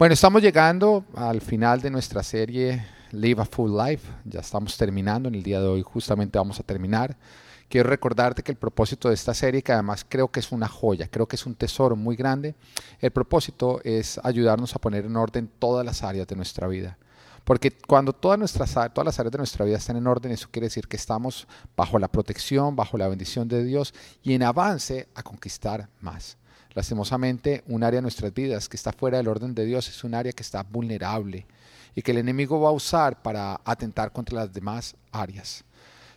Bueno, estamos llegando al final de nuestra serie Live a Full Life. Ya estamos terminando. En el día de hoy justamente vamos a terminar. Quiero recordarte que el propósito de esta serie, que además creo que es una joya, creo que es un tesoro muy grande, el propósito es ayudarnos a poner en orden todas las áreas de nuestra vida. Porque cuando todas, nuestras, todas las áreas de nuestra vida están en orden, eso quiere decir que estamos bajo la protección, bajo la bendición de Dios y en avance a conquistar más. Lastimosamente, un área de nuestras vidas que está fuera del orden de Dios es un área que está vulnerable y que el enemigo va a usar para atentar contra las demás áreas.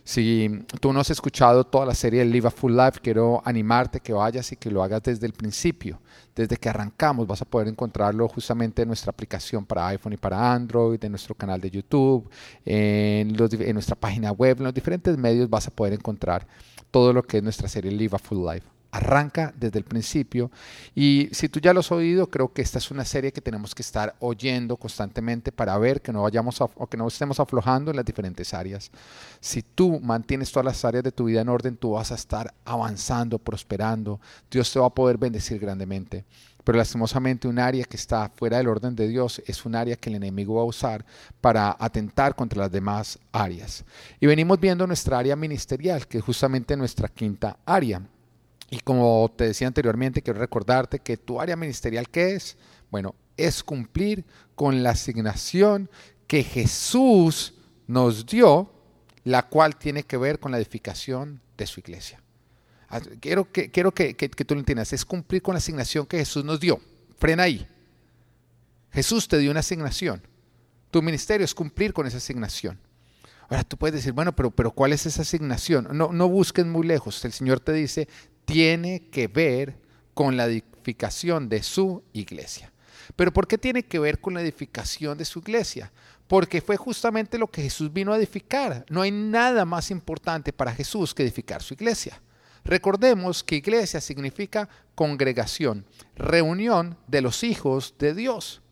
Si tú no has escuchado toda la serie de Live a Full Life, quiero animarte que vayas y que lo hagas desde el principio. Desde que arrancamos vas a poder encontrarlo justamente en nuestra aplicación para iPhone y para Android, en nuestro canal de YouTube, en, en nuestra página web, en los diferentes medios vas a poder encontrar todo lo que es nuestra serie Live a Full Life arranca desde el principio. Y si tú ya lo has oído, creo que esta es una serie que tenemos que estar oyendo constantemente para ver que no vayamos o que no estemos aflojando en las diferentes áreas. Si tú mantienes todas las áreas de tu vida en orden, tú vas a estar avanzando, prosperando. Dios te va a poder bendecir grandemente. Pero lastimosamente un área que está fuera del orden de Dios es un área que el enemigo va a usar para atentar contra las demás áreas. Y venimos viendo nuestra área ministerial, que es justamente nuestra quinta área. Y como te decía anteriormente, quiero recordarte que tu área ministerial, ¿qué es? Bueno, es cumplir con la asignación que Jesús nos dio, la cual tiene que ver con la edificación de su iglesia. Ah, quiero que, quiero que, que, tú lo entiendas, es cumplir con la asignación que Jesús nos dio. Frena ahí. Jesús te dio una asignación. Tu ministerio es cumplir con esa asignación. Ahora tú puedes decir, bueno, pero, pero ¿cuál es esa asignación? No, no busques muy lejos. El Señor te dice, tiene que ver con la edificación de su iglesia. Pero ¿por qué tiene que ver con la edificación de su iglesia? Porque fue justamente lo que Jesús vino a edificar. No hay nada más importante para Jesús que edificar su iglesia. Recordemos que iglesia significa congregación, reunión de los hijos de Dios.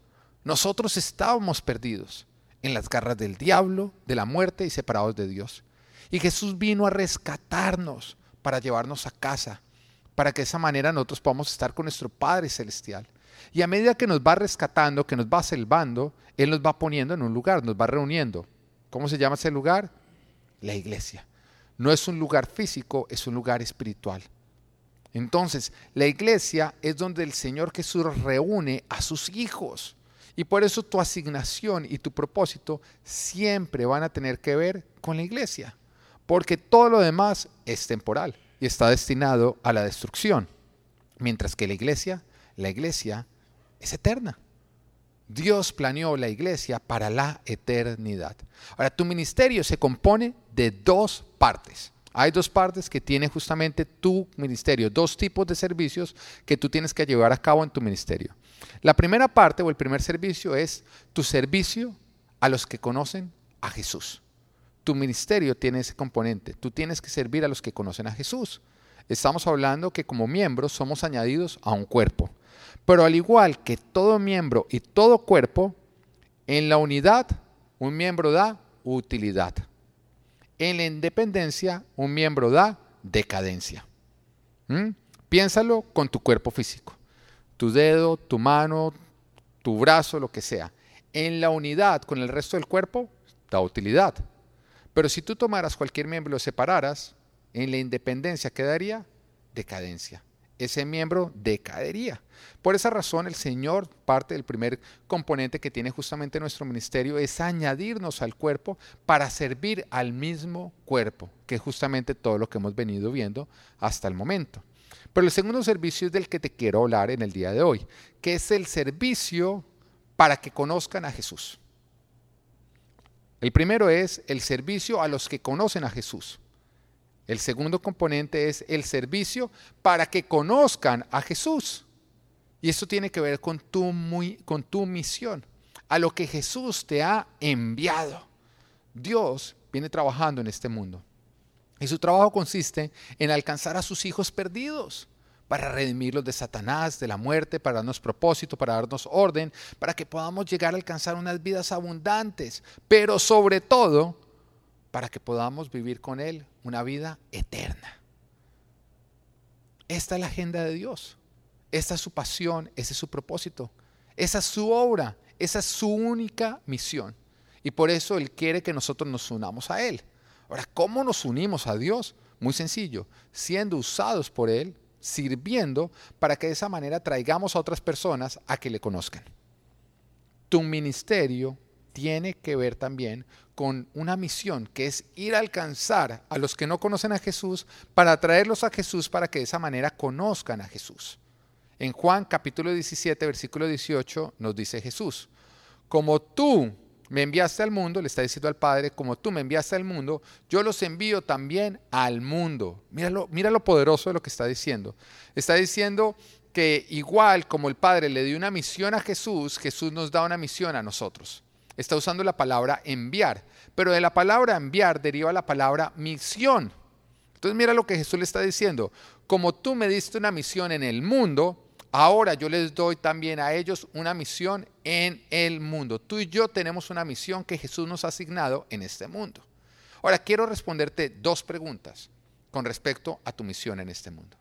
Nosotros estábamos perdidos en las garras del diablo, de la muerte y separados de Dios. Y Jesús vino a rescatarnos para llevarnos a casa, para que de esa manera nosotros podamos estar con nuestro Padre Celestial. Y a medida que nos va rescatando, que nos va salvando, Él nos va poniendo en un lugar, nos va reuniendo. ¿Cómo se llama ese lugar? La iglesia. No es un lugar físico, es un lugar espiritual. Entonces, la iglesia es donde el Señor Jesús reúne a sus hijos. Y por eso tu asignación y tu propósito siempre van a tener que ver con la iglesia porque todo lo demás es temporal y está destinado a la destrucción, mientras que la iglesia, la iglesia es eterna. Dios planeó la iglesia para la eternidad. Ahora, tu ministerio se compone de dos partes. Hay dos partes que tiene justamente tu ministerio, dos tipos de servicios que tú tienes que llevar a cabo en tu ministerio. La primera parte o el primer servicio es tu servicio a los que conocen a Jesús tu ministerio tiene ese componente. Tú tienes que servir a los que conocen a Jesús. Estamos hablando que como miembros somos añadidos a un cuerpo. Pero al igual que todo miembro y todo cuerpo, en la unidad un miembro da utilidad. En la independencia un miembro da decadencia. ¿Mm? Piénsalo con tu cuerpo físico. Tu dedo, tu mano, tu brazo, lo que sea. En la unidad con el resto del cuerpo da utilidad. Pero si tú tomaras cualquier miembro y lo separaras, en la independencia quedaría decadencia. Ese miembro decadería. Por esa razón, el Señor, parte del primer componente que tiene justamente nuestro ministerio, es añadirnos al cuerpo para servir al mismo cuerpo, que es justamente todo lo que hemos venido viendo hasta el momento. Pero el segundo servicio es del que te quiero hablar en el día de hoy, que es el servicio para que conozcan a Jesús. El primero es el servicio a los que conocen a Jesús. El segundo componente es el servicio para que conozcan a Jesús. Y eso tiene que ver con tu, con tu misión, a lo que Jesús te ha enviado. Dios viene trabajando en este mundo. Y su trabajo consiste en alcanzar a sus hijos perdidos para redimirlos de Satanás, de la muerte, para darnos propósito, para darnos orden, para que podamos llegar a alcanzar unas vidas abundantes, pero sobre todo para que podamos vivir con Él una vida eterna. Esta es la agenda de Dios. Esta es su pasión, ese es su propósito. Esa es su obra, esa es su única misión. Y por eso Él quiere que nosotros nos unamos a Él. Ahora, ¿cómo nos unimos a Dios? Muy sencillo, siendo usados por Él, sirviendo para que de esa manera traigamos a otras personas a que le conozcan. Tu ministerio tiene que ver también con una misión que es ir a alcanzar a los que no conocen a Jesús para traerlos a Jesús para que de esa manera conozcan a Jesús. En Juan capítulo 17, versículo 18 nos dice Jesús, como tú me enviaste al mundo, le está diciendo al Padre, como tú me enviaste al mundo, yo los envío también al mundo. Míralo, mira lo poderoso de lo que está diciendo. Está diciendo que igual como el Padre le dio una misión a Jesús, Jesús nos da una misión a nosotros. Está usando la palabra enviar, pero de la palabra enviar deriva la palabra misión. Entonces mira lo que Jesús le está diciendo. Como tú me diste una misión en el mundo, Ahora yo les doy también a ellos una misión en el mundo. Tú y yo tenemos una misión que Jesús nos ha asignado en este mundo. Ahora quiero responderte dos preguntas con respecto a tu misión en este mundo.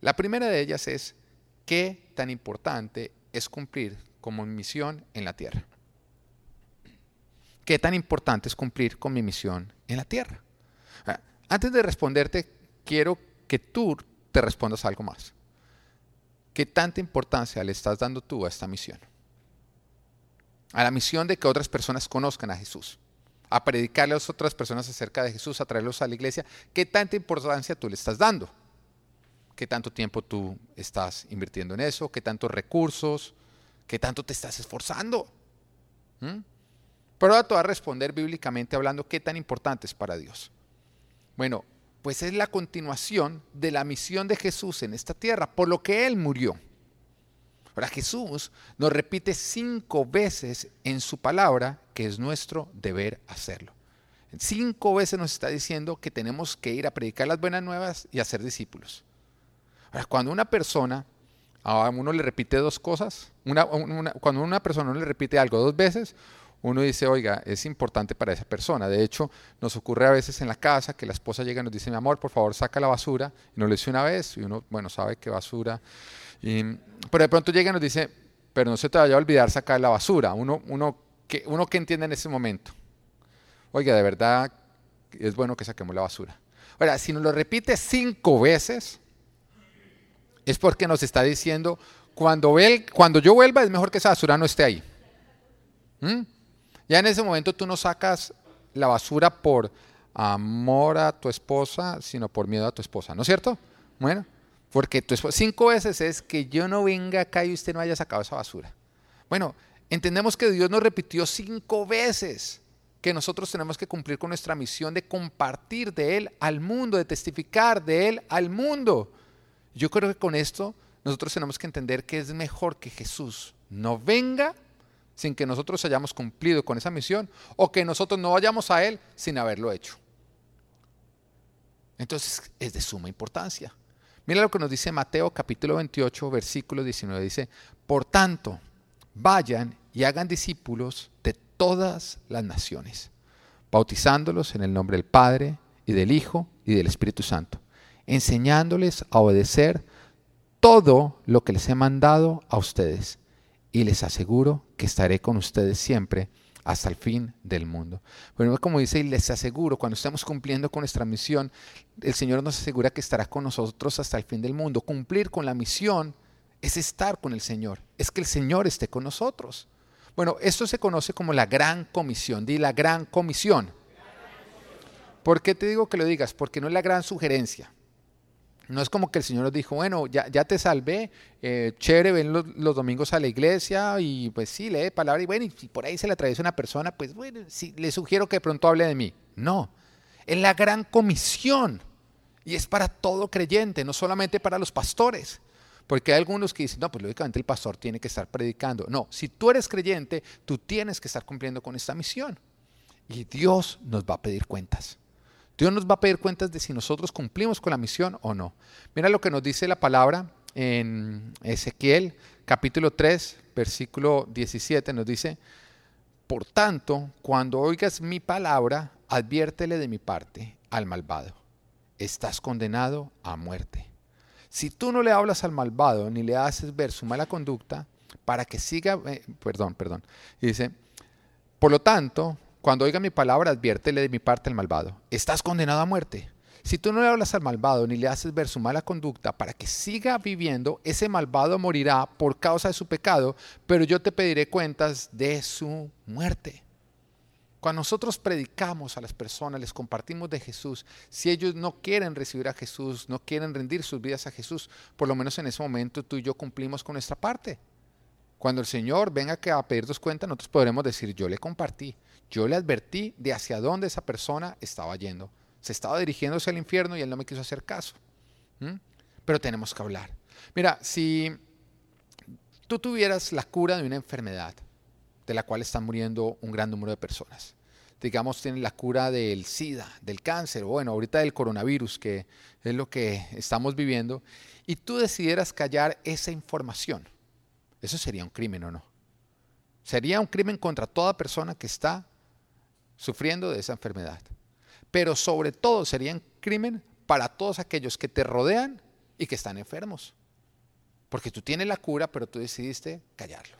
La primera de ellas es, ¿qué tan importante es cumplir como misión en la tierra? ¿Qué tan importante es cumplir con mi misión en la tierra? Antes de responderte, quiero que tú te respondas algo más. ¿Qué tanta importancia le estás dando tú a esta misión? A la misión de que otras personas conozcan a Jesús, a predicarle a otras personas acerca de Jesús, a traerlos a la iglesia. ¿Qué tanta importancia tú le estás dando? ¿Qué tanto tiempo tú estás invirtiendo en eso? ¿Qué tantos recursos? ¿Qué tanto te estás esforzando? ¿Mm? Pero ahora a responder bíblicamente hablando qué tan importante es para Dios. Bueno, pues es la continuación de la misión de Jesús en esta tierra, por lo que Él murió. Ahora Jesús nos repite cinco veces en su palabra que es nuestro deber hacerlo. Cinco veces nos está diciendo que tenemos que ir a predicar las buenas nuevas y hacer discípulos. Ahora, cuando una persona, a uno le repite dos cosas, cuando una persona no le repite algo dos veces, uno dice, oiga, es importante para esa persona. De hecho, nos ocurre a veces en la casa que la esposa llega y nos dice, mi amor, por favor, saca la basura. Y nos lo dice una vez y uno, bueno, sabe que basura. Pero de pronto llega y nos dice, pero no se te vaya a olvidar sacar la basura. Uno, uno, que, uno entiende en ese momento. Oiga, de verdad es bueno que saquemos la basura. Ahora, si nos lo repite cinco veces, es porque nos está diciendo, cuando, cuando yo vuelva es mejor que esa basura no esté ahí. ¿Mm? Ya en ese momento tú no sacas la basura por amor a tu esposa, sino por miedo a tu esposa, ¿no es cierto? Bueno, porque tu esposa, cinco veces es que yo no venga acá y usted no haya sacado esa basura. Bueno, entendemos que Dios nos repitió cinco veces que nosotros tenemos que cumplir con nuestra misión de compartir de Él al mundo, de testificar de Él al mundo. Yo creo que con esto nosotros tenemos que entender que es mejor que Jesús no venga sin que nosotros hayamos cumplido con esa misión o que nosotros no vayamos a Él sin haberlo hecho. Entonces es de suma importancia. Mira lo que nos dice Mateo capítulo 28, versículo 19. Dice, por tanto, vayan y hagan discípulos de todas las naciones, bautizándolos en el nombre del Padre y del Hijo y del Espíritu Santo, enseñándoles a obedecer todo lo que les he mandado a ustedes y les aseguro que estaré con ustedes siempre hasta el fin del mundo. Bueno, como dice, y les aseguro, cuando estamos cumpliendo con nuestra misión, el Señor nos asegura que estará con nosotros hasta el fin del mundo. Cumplir con la misión es estar con el Señor, es que el Señor esté con nosotros. Bueno, esto se conoce como la gran comisión, di la gran comisión. ¿Por qué te digo que lo digas? Porque no es la gran sugerencia. No es como que el Señor nos dijo, bueno, ya, te salvé, eh, chévere, ven los, domingos a la iglesia y pues sí, lee palabra y bueno, y si por ahí se le atraviesa una persona, pues bueno, le sugiero que pronto hable de mí. No, es la gran comisión y es para todo creyente, no solamente para los pastores. Porque hay algunos que dicen, no, pues lógicamente el pastor tiene que estar predicando. No, si tú eres creyente, tú tienes que estar cumpliendo con esta misión. Y Dios nos va a pedir cuentas. Dios nos va a pedir cuentas de si nosotros cumplimos con la misión o no. Mira lo que nos dice la palabra en Ezequiel capítulo 3, versículo 17, nos dice, por tanto, cuando oigas mi palabra, adviértele de mi parte al malvado. Estás condenado a muerte. Si tú no le hablas al malvado ni le haces ver su mala conducta, para que siga, eh, perdón, perdón, dice, por lo tanto, cuando oiga mi palabra, adviértele de mi parte al malvado, estás condenado a muerte. Si tú no le hablas al malvado ni le haces ver su mala conducta para que siga viviendo, ese malvado morirá por causa de su pecado, pero yo te pediré cuentas de su muerte. Cuando nosotros predicamos a las personas, les compartimos de Jesús, si ellos no quieren recibir a Jesús, no quieren rendir sus vidas a Jesús, por lo menos en ese momento tú y yo cumplimos con nuestra parte. Cuando el Señor venga a pedirnos cuenta, nosotros podremos decir, yo le compartí, yo le advertí de hacia dónde esa persona estaba yendo se estaba dirigiéndose al infierno y él no me quiso hacer caso. Pero tenemos que hablar. Mira, si tú tuvieras la cura de una enfermedad de la cual están muriendo un gran número de personas, digamos, tienen la cura del SIDA, del cáncer, o bueno, ahorita del coronavirus, que es lo que estamos viviendo, y tú decidieras callar esa información, eso sería un crimen o no. Sería un crimen contra toda persona que está sufriendo de esa enfermedad pero sobre todo sería un crimen para todos aquellos que te rodean y que están enfermos. Porque tú tienes la cura, pero tú decidiste callarlo.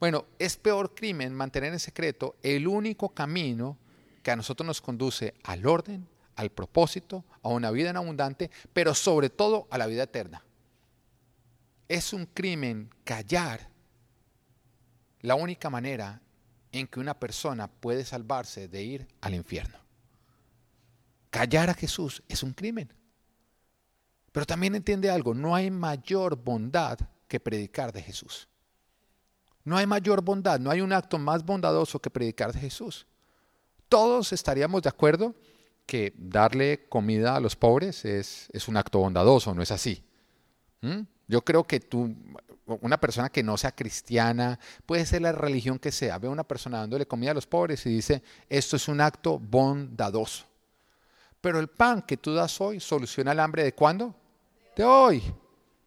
Bueno, es peor crimen mantener en secreto el único camino que a nosotros nos conduce al orden, al propósito, a una vida en abundante, pero sobre todo a la vida eterna. Es un crimen callar la única manera en que una persona puede salvarse de ir al infierno. Callar a Jesús es un crimen. Pero también entiende algo, no hay mayor bondad que predicar de Jesús. No hay mayor bondad, no hay un acto más bondadoso que predicar de Jesús. Todos estaríamos de acuerdo que darle comida a los pobres es, es un acto bondadoso, ¿no es así? ¿Mm? Yo creo que tú, una persona que no sea cristiana, puede ser la religión que sea, ve a una persona dándole comida a los pobres y dice, esto es un acto bondadoso. Pero el pan que tú das hoy soluciona el hambre de cuándo? De hoy,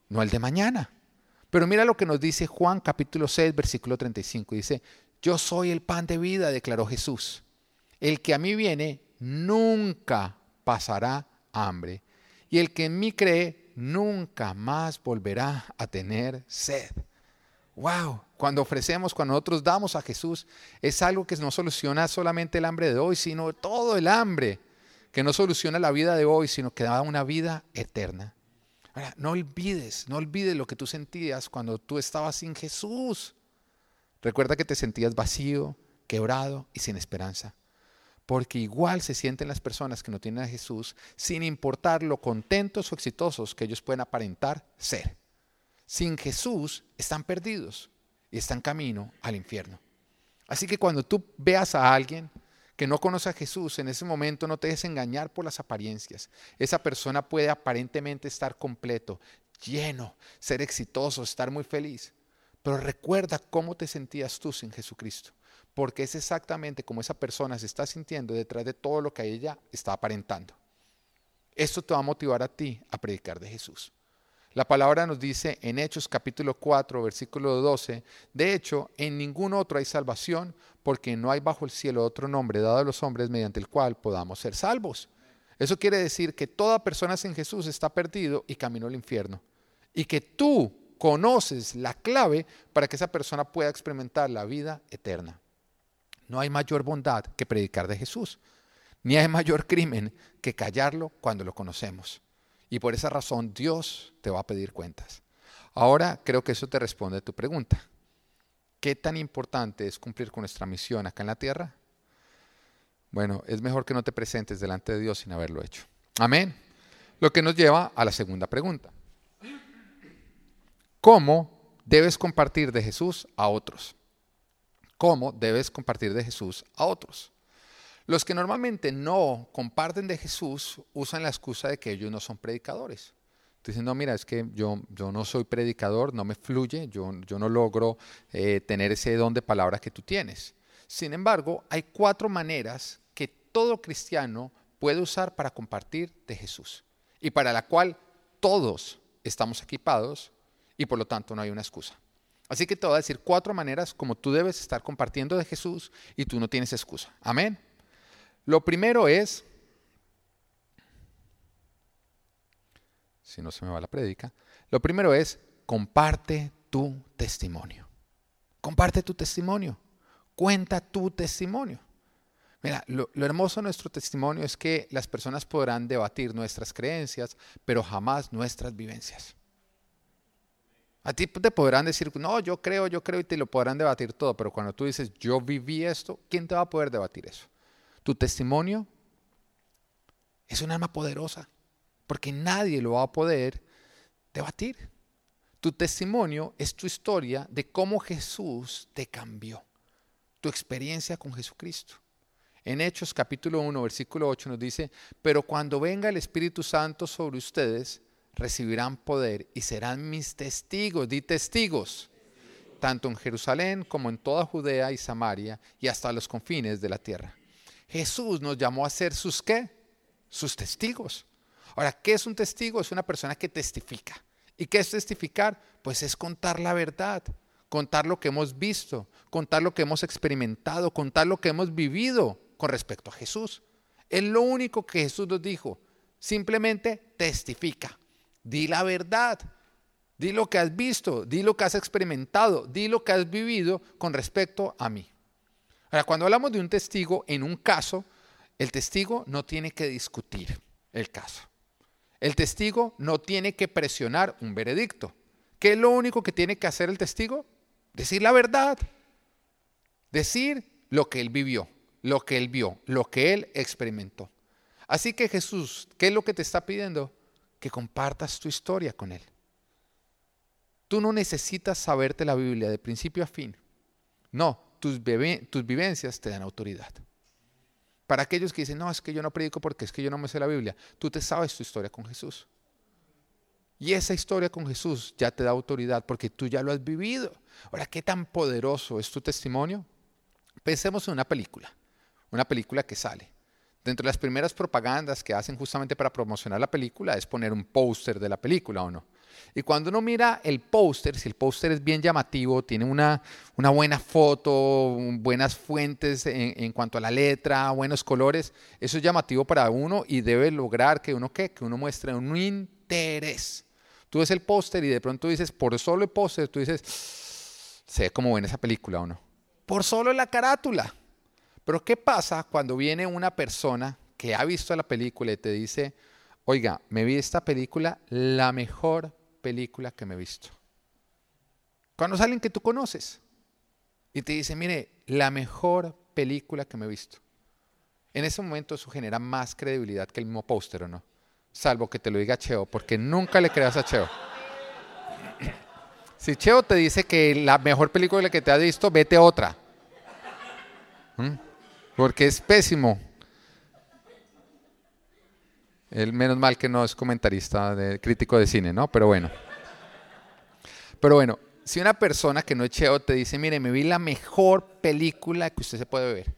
no el de mañana. Pero mira lo que nos dice Juan capítulo 6, versículo 35. Dice, yo soy el pan de vida, declaró Jesús. El que a mí viene nunca pasará hambre. Y el que en mí cree nunca más volverá a tener sed. Wow, cuando ofrecemos, cuando nosotros damos a Jesús, es algo que no soluciona solamente el hambre de hoy, sino todo el hambre que no soluciona la vida de hoy, sino que da una vida eterna. Ahora, no olvides, no olvides lo que tú sentías cuando tú estabas sin Jesús. Recuerda que te sentías vacío, quebrado y sin esperanza. Porque igual se sienten las personas que no tienen a Jesús, sin importar lo contentos o exitosos que ellos pueden aparentar ser. Sin Jesús están perdidos y están camino al infierno. Así que cuando tú veas a alguien que no conoce a Jesús, en ese momento no te dejes engañar por las apariencias. Esa persona puede aparentemente estar completo, lleno, ser exitoso, estar muy feliz. Pero recuerda cómo te sentías tú sin Jesucristo, porque es exactamente como esa persona se está sintiendo detrás de todo lo que ella está aparentando. Esto te va a motivar a ti a predicar de Jesús. La palabra nos dice en Hechos capítulo 4, versículo 12, de hecho, en ningún otro hay salvación, porque no hay bajo el cielo otro nombre dado a los hombres mediante el cual podamos ser salvos. Eso quiere decir que toda persona sin Jesús está perdido y camino al infierno. Y que tú conoces la clave para que esa persona pueda experimentar la vida eterna. No hay mayor bondad que predicar de Jesús, ni hay mayor crimen que callarlo cuando lo conocemos. Y por esa razón Dios te va a pedir cuentas. Ahora creo que eso te responde a tu pregunta. ¿Qué tan importante es cumplir con nuestra misión acá en la tierra? Bueno, es mejor que no te presentes delante de Dios sin haberlo hecho. Amén. Lo que nos lleva a la segunda pregunta. ¿Cómo debes compartir de Jesús a otros? ¿Cómo debes compartir de Jesús a otros? Los que normalmente no comparten de Jesús usan la excusa de que ellos no son predicadores. Dicen, no, mira, es que yo, yo no soy predicador, no me fluye, yo, yo no logro eh, tener ese don de palabra que tú tienes. Sin embargo, hay cuatro maneras que todo cristiano puede usar para compartir de Jesús y para la cual todos estamos equipados y por lo tanto no hay una excusa. Así que te voy a decir cuatro maneras como tú debes estar compartiendo de Jesús y tú no tienes excusa. Amén. Lo primero es, si no se me va la prédica, lo primero es comparte tu testimonio. Comparte tu testimonio. Cuenta tu testimonio. Mira, lo, hermoso de nuestro testimonio es que las personas podrán debatir nuestras creencias, pero jamás nuestras vivencias. A ti te podrán decir, no, yo creo, yo creo, y te lo podrán debatir todo, pero cuando tú dices, yo viví esto, ¿quién te va a poder debatir eso? Tu testimonio es un arma poderosa, porque nadie lo va a poder debatir. Tu testimonio es tu historia de cómo Jesús te cambió, tu experiencia con Jesucristo. En Hechos capítulo 1, versículo 8 nos dice, pero cuando venga el Espíritu Santo sobre ustedes, recibirán poder y serán mis testigos, di testigos, tanto en Jerusalén como en toda Judea y Samaria y hasta los confines de la tierra. Jesús nos llamó a ser sus qué? Sus testigos. Ahora, ¿qué es un testigo? Es una persona que testifica. ¿Y qué es testificar? Pues es contar la verdad, contar lo que hemos visto, contar lo que hemos experimentado, contar lo que hemos vivido con respecto a Jesús. Es lo único que Jesús nos dijo. Simplemente testifica. Di la verdad. Di lo que has visto, di lo que has experimentado, di lo que has vivido con respecto a mí. Ahora, cuando hablamos de un testigo en un caso, el testigo no tiene que discutir el caso. El testigo no tiene que presionar un veredicto. ¿Qué es lo único que tiene que hacer el testigo? Decir la verdad. Decir lo que él vivió, lo que él vio, lo que él experimentó. Así que Jesús, ¿qué es lo que te está pidiendo? Que compartas tu historia con Él. Tú no necesitas saberte la Biblia de principio a fin. No, tus, tus vivencias te dan autoridad. Para aquellos que dicen, no, es que yo no predico porque es que yo no me sé la Biblia, tú te sabes tu historia con Jesús. Y esa historia con Jesús ya te da autoridad porque tú ya lo has vivido. Ahora, ¿qué tan poderoso es tu testimonio? Pensemos en una película, una película que sale. Dentro de las primeras propagandas que hacen justamente para promocionar la película es poner un póster de la película o no. Y cuando uno mira el póster, si el póster es bien llamativo, tiene una, buena foto, buenas fuentes en, cuanto a la letra, buenos colores, eso es llamativo para uno y debe lograr que uno, ¿qué? Que uno muestre un interés. Tú ves el póster y de pronto dices, por solo el póster, tú dices, se ve como en esa película o no. Por solo la carátula. Pero ¿qué pasa cuando viene una persona que ha visto la película y te dice, oiga, me vi esta película, la mejor película que me he visto? Cuando salen que tú conoces y te dice, mire, la mejor película que me he visto. En ese momento eso genera más credibilidad que el mismo póster, ¿o no? Salvo que te lo diga Cheo, porque nunca le creas a Cheo. Si Cheo te dice que la mejor película que te ha visto, vete otra. ¿Mm? Porque es pésimo. El menos mal que no es comentarista, de, crítico de cine, ¿no? Pero bueno. Pero bueno, si una persona que no es cheo te dice, mire, me vi la mejor película que usted se puede ver,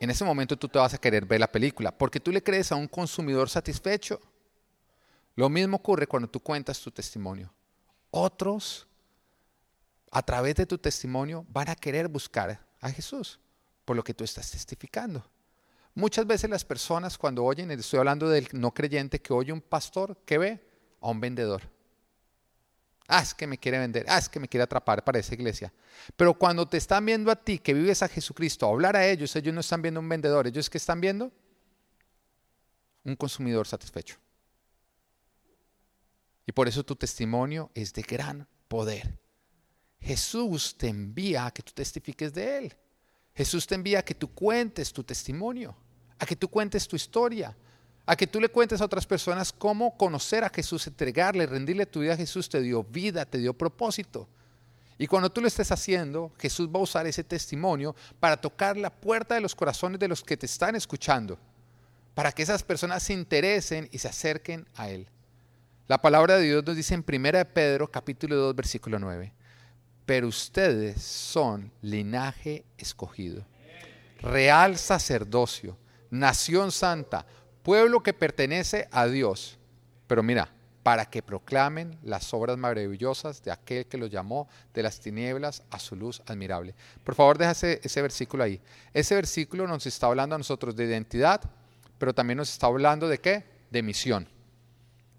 en ese momento tú te vas a querer ver la película, porque tú le crees a un consumidor satisfecho. Lo mismo ocurre cuando tú cuentas tu testimonio. Otros, a través de tu testimonio, van a querer buscar a Jesús por lo que tú estás testificando. Muchas veces las personas cuando oyen, estoy hablando del no creyente que oye un pastor, que ve? A un vendedor. Ah, es que me quiere vender, ah, es que me quiere atrapar para esa iglesia. Pero cuando te están viendo a ti, que vives a Jesucristo, hablar a ellos, ellos no están viendo un vendedor, ellos que están viendo un consumidor satisfecho. Y por eso tu testimonio es de gran poder. Jesús te envía a que tú testifiques de Él. Jesús te envía a que tú cuentes tu testimonio, a que tú cuentes tu historia, a que tú le cuentes a otras personas cómo conocer a Jesús, entregarle, rendirle tu vida a Jesús, te dio vida, te dio propósito. Y cuando tú lo estés haciendo, Jesús va a usar ese testimonio para tocar la puerta de los corazones de los que te están escuchando, para que esas personas se interesen y se acerquen a Él. La palabra de Dios nos dice en 1 Pedro capítulo 2 versículo 9, pero ustedes son linaje escogido, real sacerdocio, nación santa, pueblo que pertenece a Dios. Pero mira, para que proclamen las obras maravillosas de aquel que los llamó de las tinieblas a su luz admirable. Por favor, deja ese, ese versículo ahí. Ese versículo nos está hablando a nosotros de identidad, pero también nos está hablando de qué? De misión.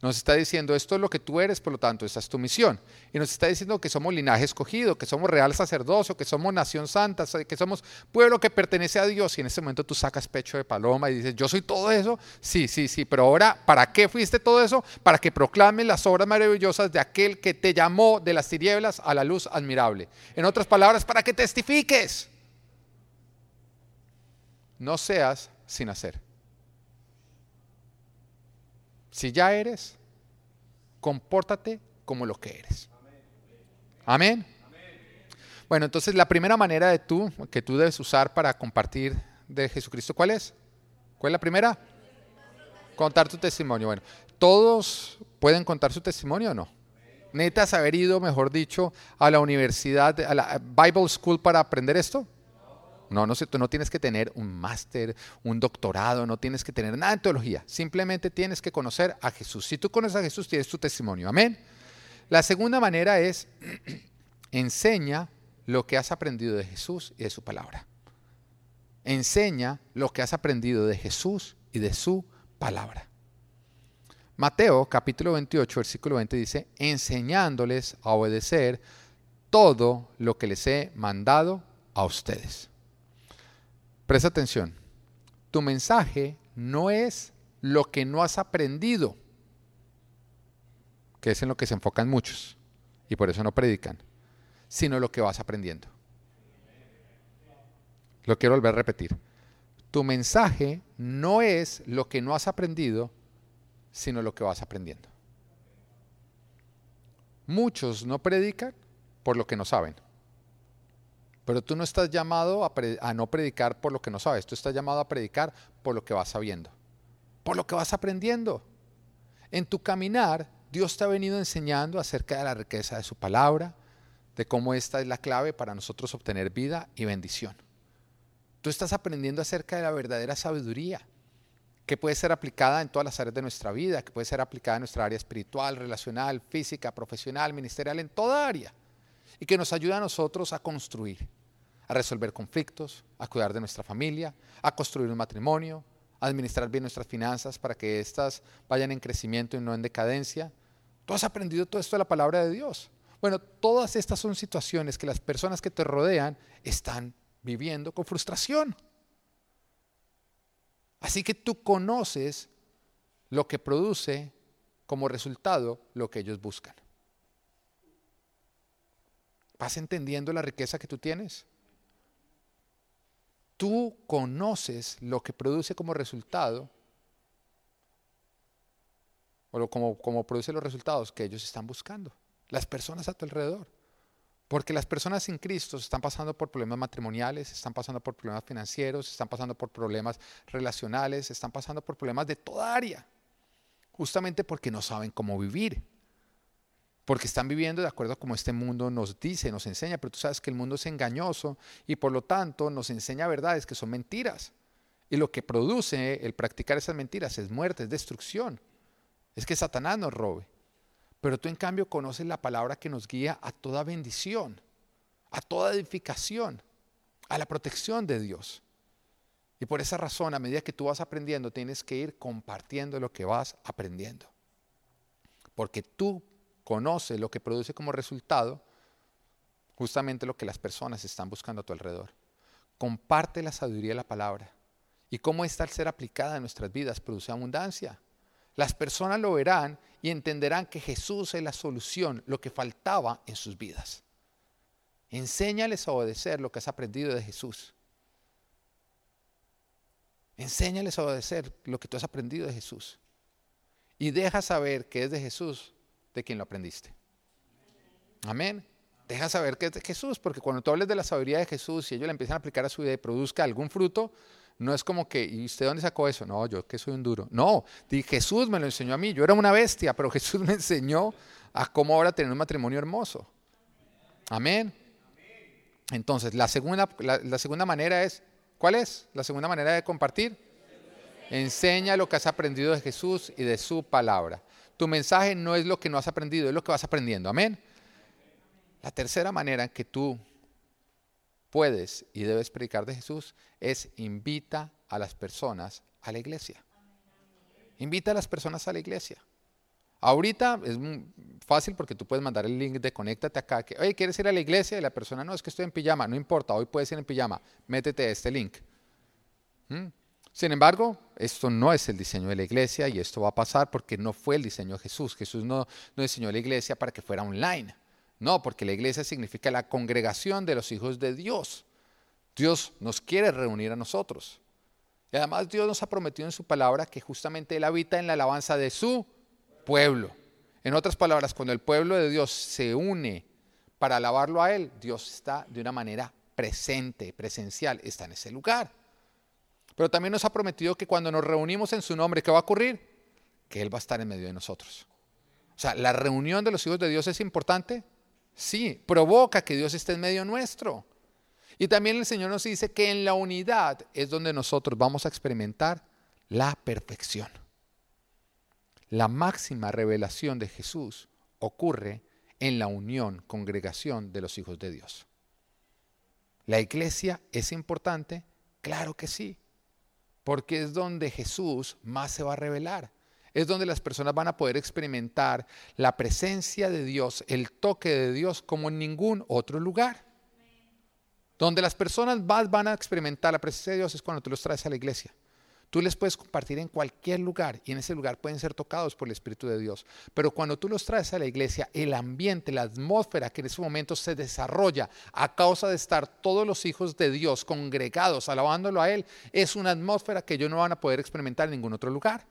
Nos está diciendo, esto es lo que tú eres, por lo tanto, esta es tu misión. Y nos está diciendo que somos linaje escogido, que somos real sacerdocio, que somos nación santa, que somos pueblo que pertenece a Dios. Y en ese momento tú sacas pecho de paloma y dices, yo soy todo eso. Sí, sí, sí, pero ahora, ¿para qué fuiste todo eso? Para que proclames las obras maravillosas de aquel que te llamó de las tinieblas a la luz admirable. En otras palabras, para que testifiques. No seas sin hacer. Si ya eres, compórtate como lo que eres. Amén. Bueno, entonces la primera manera de tú que tú debes usar para compartir de Jesucristo, ¿cuál es? ¿Cuál es la primera? Contar tu testimonio. Bueno, ¿todos pueden contar su testimonio o no? ¿Necesitas haber ido, mejor dicho, a la universidad, a la Bible School para aprender esto? No, no, no tienes que tener un máster, un doctorado, no tienes que tener nada en teología. Simplemente tienes que conocer a Jesús. Si tú conoces a Jesús, tienes tu testimonio. Amén. La segunda manera es enseña lo que has aprendido de Jesús y de su palabra. Enseña lo que has aprendido de Jesús y de su palabra. Mateo capítulo 28, versículo 20 dice, enseñándoles a obedecer todo lo que les he mandado a ustedes. Presta atención. Tu mensaje no es lo que no has aprendido, que es en lo que se enfocan muchos, y por eso no predican, sino lo que vas aprendiendo. Lo quiero volver a repetir. Tu mensaje no es lo que no has aprendido, sino lo que vas aprendiendo. Muchos no predican por lo que no saben. Pero tú no estás llamado a, no predicar por lo que no sabes, tú estás llamado a predicar por lo que vas sabiendo, por lo que vas aprendiendo. En tu caminar, Dios te ha venido enseñando acerca de la riqueza de su palabra, de cómo esta es la clave para nosotros obtener vida y bendición. Tú estás aprendiendo acerca de la verdadera sabiduría, que puede ser aplicada en todas las áreas de nuestra vida, que puede ser aplicada en nuestra área espiritual, relacional, física, profesional, ministerial, en toda área, y que nos ayuda a nosotros a construir a resolver conflictos, a cuidar de nuestra familia, a construir un matrimonio, a administrar bien nuestras finanzas para que éstas vayan en crecimiento y no en decadencia. Tú has aprendido todo esto de la palabra de Dios. Bueno, todas estas son situaciones que las personas que te rodean están viviendo con frustración. Así que tú conoces lo que produce como resultado lo que ellos buscan. ¿Vas entendiendo la riqueza que tú tienes? Tú conoces lo que produce como resultado, o como, como produce los resultados que ellos están buscando, las personas a tu alrededor. Porque las personas sin Cristo están pasando por problemas matrimoniales, están pasando por problemas financieros, están pasando por problemas relacionales, están pasando por problemas de toda área, justamente porque no saben cómo vivir porque están viviendo de acuerdo a como este mundo nos dice, nos enseña, pero tú sabes que el mundo es engañoso y por lo tanto nos enseña verdades que son mentiras. Y lo que produce el practicar esas mentiras es muerte, es destrucción. Es que Satanás nos robe. Pero tú en cambio conoces la palabra que nos guía a toda bendición, a toda edificación, a la protección de Dios. Y por esa razón, a medida que tú vas aprendiendo, tienes que ir compartiendo lo que vas aprendiendo. Porque tú conoce lo que produce como resultado justamente lo que las personas están buscando a tu alrededor. Comparte la sabiduría de la palabra y cómo esta al ser aplicada en nuestras vidas produce abundancia. Las personas lo verán y entenderán que Jesús es la solución, lo que faltaba en sus vidas. Enséñales a obedecer lo que has aprendido de Jesús. Enséñales a obedecer lo que tú has aprendido de Jesús. Y deja saber que es de Jesús de quien lo aprendiste. Amén. Deja saber que es de Jesús, porque cuando tú hables de la sabiduría de Jesús y ellos la empiezan a aplicar a su vida y produzca algún fruto, no es como que, ¿y usted dónde sacó eso? No, yo que soy un duro. No, Jesús me lo enseñó a mí. Yo era una bestia, pero Jesús me enseñó a cómo ahora tener un matrimonio hermoso. Amén. Entonces, la segunda, la segunda manera es, ¿cuál es? La segunda manera de compartir. Enseña lo que has aprendido de Jesús y de su palabra. Tu mensaje no es lo que no has aprendido, es lo que vas aprendiendo. Amén. La tercera manera en que tú puedes y debes predicar de Jesús es invita a las personas a la iglesia. Invita a las personas a la iglesia. Ahorita es fácil porque tú puedes mandar el link de conéctate acá, que, oye, ¿quieres ir a la iglesia? Y la persona, no, es que estoy en pijama, no importa, hoy puedes ir en pijama, métete este link. ¿Mm? Sin embargo, esto no es el diseño de la iglesia y esto va a pasar porque no fue el diseño de Jesús. Jesús no, diseñó la iglesia para que fuera online. No, porque la iglesia significa la congregación de los hijos de Dios. Dios nos quiere reunir a nosotros. Y además Dios nos ha prometido en su palabra que justamente Él habita en la alabanza de su pueblo. En otras palabras, cuando el pueblo de Dios se une para alabarlo a Él, Dios está de una manera presente, presencial, está en ese lugar. Pero también nos ha prometido que cuando nos reunimos en su nombre, ¿qué va a ocurrir? Que Él va a estar en medio de nosotros. O sea, la reunión de los hijos de Dios es importante. Sí, provoca que Dios esté en medio nuestro. Y también el Señor nos dice que en la unidad es donde nosotros vamos a experimentar la perfección. La máxima revelación de Jesús ocurre en la unión, congregación de los hijos de Dios. ¿La iglesia es importante? Claro que sí, porque es donde Jesús más se va a revelar. Es donde las personas van a poder experimentar la presencia de Dios, el toque de Dios como en ningún otro lugar. Donde las personas más van a experimentar la presencia de Dios es cuando tú los traes a la iglesia. Tú les puedes compartir en cualquier lugar y en ese lugar pueden ser tocados por el Espíritu de Dios. Pero cuando tú los traes a la iglesia, el ambiente, la atmósfera que en ese momento se desarrolla a causa de estar todos los hijos de Dios congregados, alabándolo a Él, es una atmósfera que ellos no van a poder experimentar en ningún otro lugar.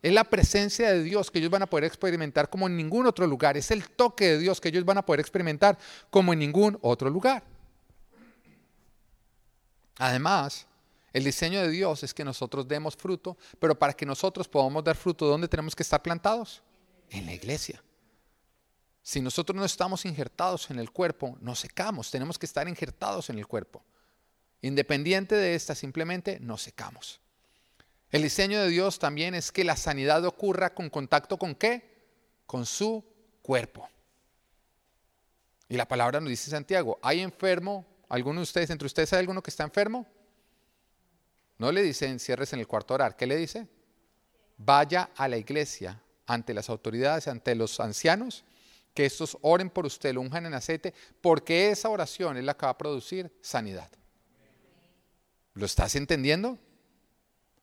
Es la presencia de Dios que ellos van a poder experimentar como en ningún otro lugar. Es el toque de Dios que ellos van a poder experimentar como en ningún otro lugar. Además, el diseño de Dios es que nosotros demos fruto, pero para que nosotros podamos dar fruto, ¿dónde tenemos que estar plantados? En la iglesia. Si nosotros no estamos injertados en el cuerpo, nos secamos, tenemos que estar injertados en el cuerpo. Independiente de esta, simplemente nos secamos. El diseño de Dios también es que la sanidad ocurra con contacto con qué? Con su cuerpo. Y la palabra nos dice Santiago, ¿hay enfermo ¿Alguno de ustedes, entre ustedes hay alguno que está enfermo? No le dice encierres en el cuarto orar. ¿Qué le dice? Vaya a la iglesia ante las autoridades, ante los ancianos, que estos oren por usted, lo unjan en aceite, porque esa oración es la que va a producir sanidad. ¿Lo estás entendiendo?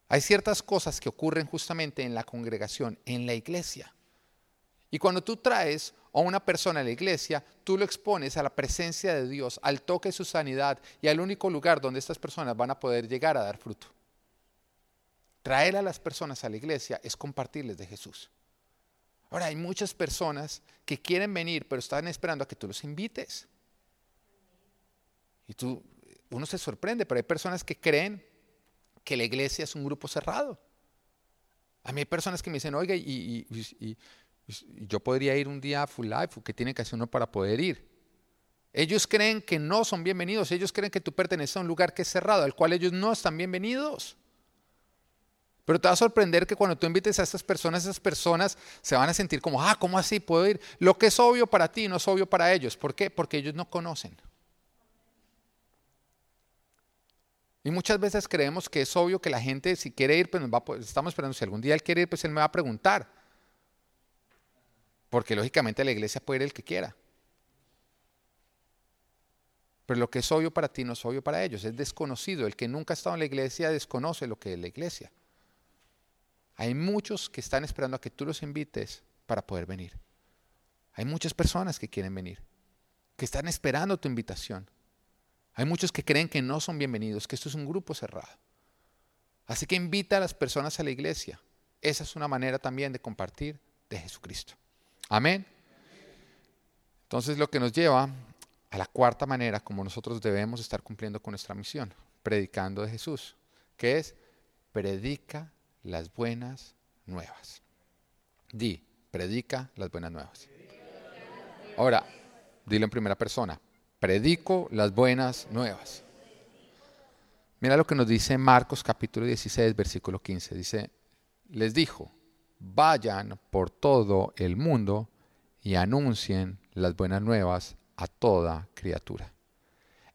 Hay ciertas cosas que ocurren justamente en la congregación, en la iglesia. Y cuando tú traes a una persona a la iglesia, tú lo expones a la presencia de Dios, al toque de su sanidad y al único lugar donde estas personas van a poder llegar a dar fruto. Traer a las personas a la iglesia es compartirles de Jesús. Ahora, hay muchas personas que quieren venir, pero están esperando a que tú los invites. Y tú, uno se sorprende, pero hay personas que creen que la iglesia es un grupo cerrado. A mí hay personas que me dicen, oiga, y, y yo podría ir un día a Full Life, ¿qué tiene que hacer uno para poder ir? Ellos creen que no son bienvenidos, ellos creen que tú perteneces a un lugar que es cerrado, al cual ellos no están bienvenidos. Pero te va a sorprender que cuando tú invites a estas personas, esas personas se van a sentir como, ah, ¿cómo así puedo ir? Lo que es obvio para ti no es obvio para ellos. ¿Por qué? Porque ellos no conocen. Y muchas veces creemos que es obvio que la gente, si quiere ir, pues nos va estamos esperando, si algún día él quiere ir, pues él me va a preguntar. Porque lógicamente la iglesia puede ir el que quiera. Pero lo que es obvio para ti no es obvio para ellos, es desconocido. El que nunca ha estado en la iglesia desconoce lo que es la iglesia. Hay muchos que están esperando a que tú los invites para poder venir. Hay muchas personas que quieren venir, que están esperando tu invitación. Hay muchos que creen que no son bienvenidos, que esto es un grupo cerrado. Así que invita a las personas a la iglesia. Esa es una manera también de compartir de Jesucristo. Amén. Entonces lo que nos lleva a la cuarta manera como nosotros debemos estar cumpliendo con nuestra misión, predicando de Jesús, que es predica las buenas nuevas. Di, predica las buenas nuevas. Ahora, dilo en primera persona, predico las buenas nuevas. Mira lo que nos dice Marcos capítulo 16, versículo 15. Dice, les dijo, vayan por todo el mundo y anuncien las buenas nuevas a toda criatura.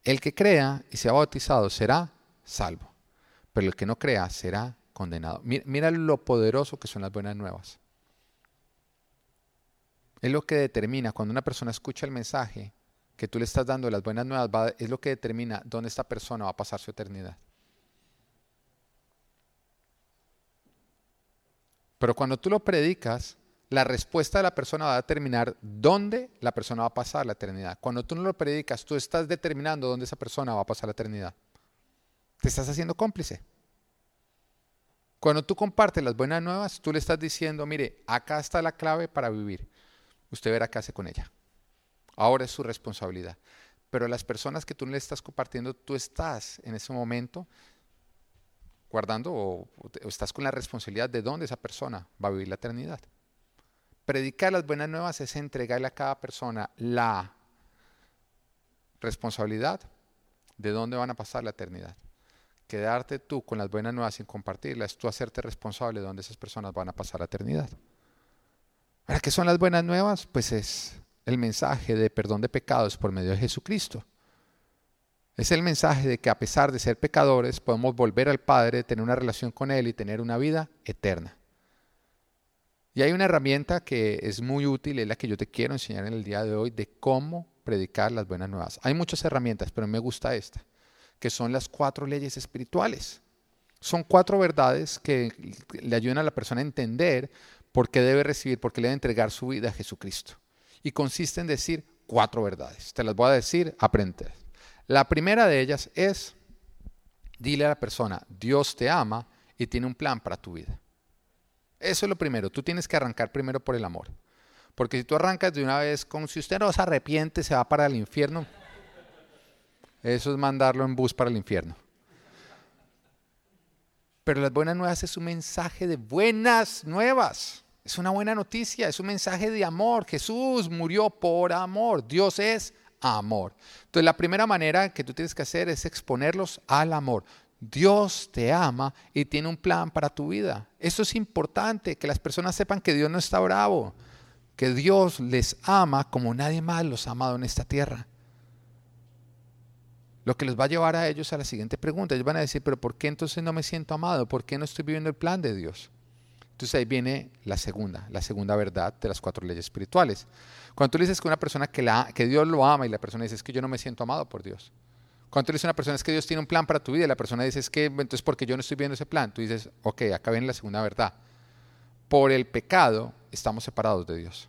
El que crea y sea bautizado será salvo, pero el que no crea será condenado. Mira, lo poderoso que son las buenas nuevas. es lo que determina cuando una persona escucha el mensaje que tú le estás dando las buenas nuevas, es lo que determina dónde esta persona va a pasar su eternidad. Pero cuando tú lo predicas, la respuesta de la persona va a determinar dónde la persona va a pasar la eternidad. Cuando tú no lo predicas, tú estás determinando dónde esa persona va a pasar la eternidad. Te estás haciendo cómplice. Cuando tú compartes las buenas nuevas, tú le estás diciendo, mire, acá está la clave para vivir. Usted verá qué hace con ella. Ahora es su responsabilidad. Pero las personas que tú le estás compartiendo, tú estás en ese momento guardando o, estás con la responsabilidad de dónde esa persona va a vivir la eternidad. Predicar las buenas nuevas es entregarle a cada persona la responsabilidad de dónde van a pasar la eternidad. Quedarte tú con las buenas nuevas sin compartirlas, tú hacerte responsable de dónde esas personas van a pasar la eternidad. ¿Para qué son las buenas nuevas? Pues es el mensaje de perdón de pecados por medio de Jesucristo. Es el mensaje de que a pesar de ser pecadores podemos volver al Padre, tener una relación con Él y tener una vida eterna. Y hay una herramienta que es muy útil, es la que yo te quiero enseñar en el día de hoy, de cómo predicar las buenas nuevas. Hay muchas herramientas, pero me gusta esta, que son las cuatro leyes espirituales. Son cuatro verdades que le ayudan a la persona a entender por qué debe recibir, por qué le debe entregar su vida a Jesucristo. Y consiste en decir cuatro verdades. Te las voy a decir, aprende. La primera de ellas es, dile a la persona, Dios te ama y tiene un plan para tu vida. Eso es lo primero. Tú tienes que arrancar primero por el amor. Porque si tú arrancas de una vez con si usted no se arrepiente, se va para el infierno. Eso es mandarlo en bus para el infierno. Pero las buenas nuevas es un mensaje de buenas nuevas. Es una buena noticia, es un mensaje de amor. Jesús murió por amor. Dios es amor. Entonces la primera manera que tú tienes que hacer es exponerlos al amor. Dios te ama y tiene un plan para tu vida. Esto es importante, que las personas sepan que Dios no está bravo, que Dios les ama como nadie más los ha amado en esta tierra. Lo que les va a llevar a ellos a la siguiente pregunta. Ellos van a decir, pero ¿por qué entonces no me siento amado? ¿Por qué no estoy viviendo el plan de Dios? Entonces ahí viene la segunda, la segunda verdad de las cuatro leyes espirituales. Cuando tú le dices que una persona que, la, Dios lo ama y la persona dice es que yo no me siento amado por Dios. Cuando tú le dices a una persona es que Dios tiene un plan para tu vida y la persona dice es que entonces porque yo no estoy viendo ese plan, tú dices, ok, acá viene la segunda verdad. Por el pecado estamos separados de Dios.